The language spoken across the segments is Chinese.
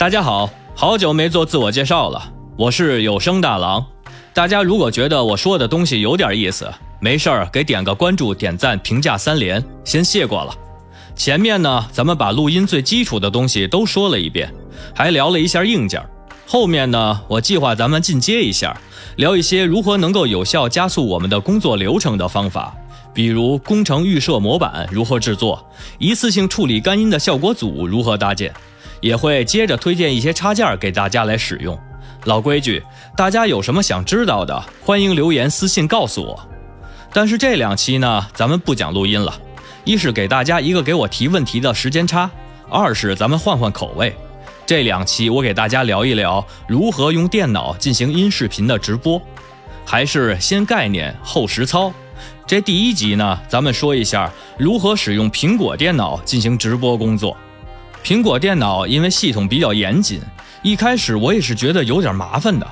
大家好，好久没做自我介绍了，我是有声大郎。大家如果觉得我说的东西有点意思，没事儿给点个关注、点赞、评价三连，先谢过了。前面呢，咱们把录音最基础的东西都说了一遍，还聊了一下硬件。后面呢，我计划咱们进阶一下，聊一些如何能够有效加速我们的工作流程的方法，比如工程预设模板如何制作，一次性处理干音的效果组如何搭建。也会接着推荐一些插件给大家来使用。老规矩，大家有什么想知道的，欢迎留言私信告诉我。但是这两期呢，咱们不讲录音了，一是给大家一个给我提问题的时间差，二是咱们换换口味。这两期我给大家聊一聊如何用电脑进行音视频的直播，还是先概念后实操。这第一集呢，咱们说一下如何使用苹果电脑进行直播工作。苹果电脑因为系统比较严谨，一开始我也是觉得有点麻烦的，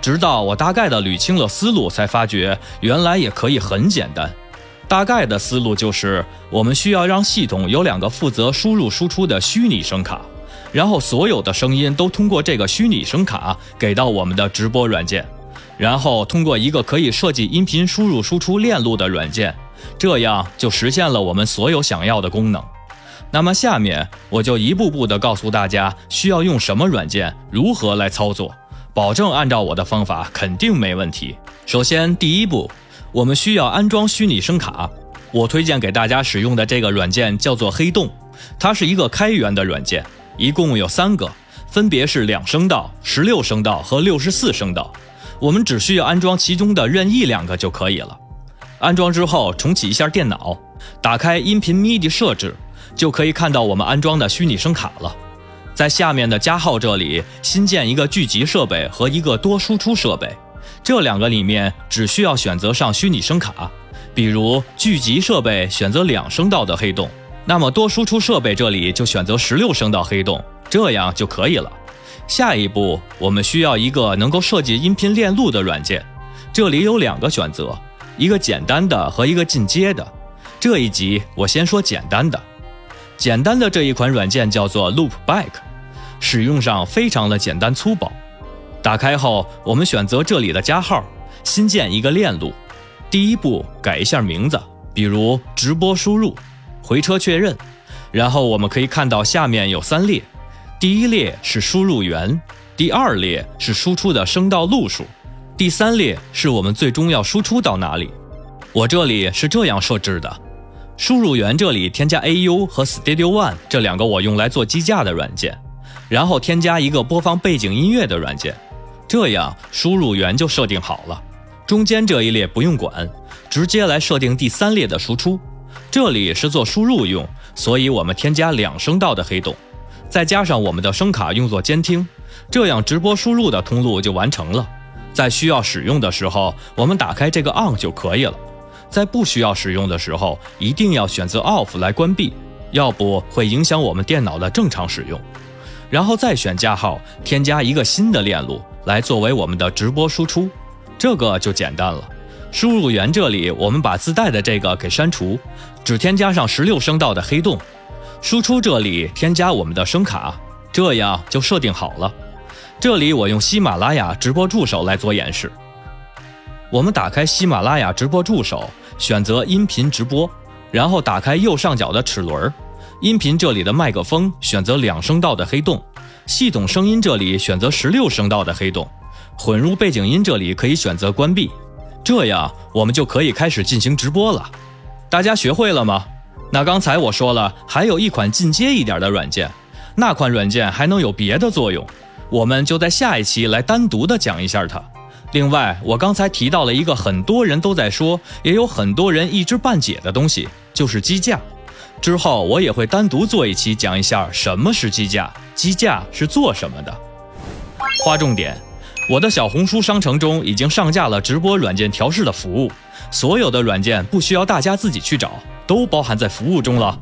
直到我大概的捋清了思路，才发觉原来也可以很简单。大概的思路就是，我们需要让系统有两个负责输入输出的虚拟声卡，然后所有的声音都通过这个虚拟声卡给到我们的直播软件，然后通过一个可以设计音频输入输出链路的软件，这样就实现了我们所有想要的功能。那么下面我就一步步的告诉大家需要用什么软件，如何来操作，保证按照我的方法肯定没问题。首先第一步，我们需要安装虚拟声卡。我推荐给大家使用的这个软件叫做黑洞，它是一个开源的软件，一共有三个，分别是两声道、十六声道和六十四声道。我们只需要安装其中的任意两个就可以了。安装之后重启一下电脑，打开音频 MIDI 设置。就可以看到我们安装的虚拟声卡了，在下面的加号这里新建一个聚集设备和一个多输出设备，这两个里面只需要选择上虚拟声卡，比如聚集设备选择两声道的黑洞，那么多输出设备这里就选择十六声道黑洞，这样就可以了。下一步我们需要一个能够设计音频链路的软件，这里有两个选择，一个简单的和一个进阶的。这一集我先说简单的。简单的这一款软件叫做 Loopback，使用上非常的简单粗暴。打开后，我们选择这里的加号，新建一个链路。第一步改一下名字，比如直播输入，回车确认。然后我们可以看到下面有三列，第一列是输入源，第二列是输出的声道路数，第三列是我们最终要输出到哪里。我这里是这样设置的。输入源这里添加 AU 和 Studio One 这两个我用来做机架的软件，然后添加一个播放背景音乐的软件，这样输入源就设定好了。中间这一列不用管，直接来设定第三列的输出。这里是做输入用，所以我们添加两声道的黑洞，再加上我们的声卡用作监听，这样直播输入的通路就完成了。在需要使用的时候，我们打开这个 On 就可以了。在不需要使用的时候，一定要选择 Off 来关闭，要不会影响我们电脑的正常使用。然后再选加号，添加一个新的链路来作为我们的直播输出，这个就简单了。输入源这里，我们把自带的这个给删除，只添加上十六声道的黑洞。输出这里添加我们的声卡，这样就设定好了。这里我用喜马拉雅直播助手来做演示。我们打开喜马拉雅直播助手。选择音频直播，然后打开右上角的齿轮，音频这里的麦克风选择两声道的黑洞，系统声音这里选择十六声道的黑洞，混入背景音这里可以选择关闭，这样我们就可以开始进行直播了。大家学会了吗？那刚才我说了，还有一款进阶一点的软件，那款软件还能有别的作用，我们就在下一期来单独的讲一下它。另外，我刚才提到了一个很多人都在说，也有很多人一知半解的东西，就是机架。之后我也会单独做一期讲一下什么是机架，机架是做什么的。划重点，我的小红书商城中已经上架了直播软件调试的服务，所有的软件不需要大家自己去找，都包含在服务中了。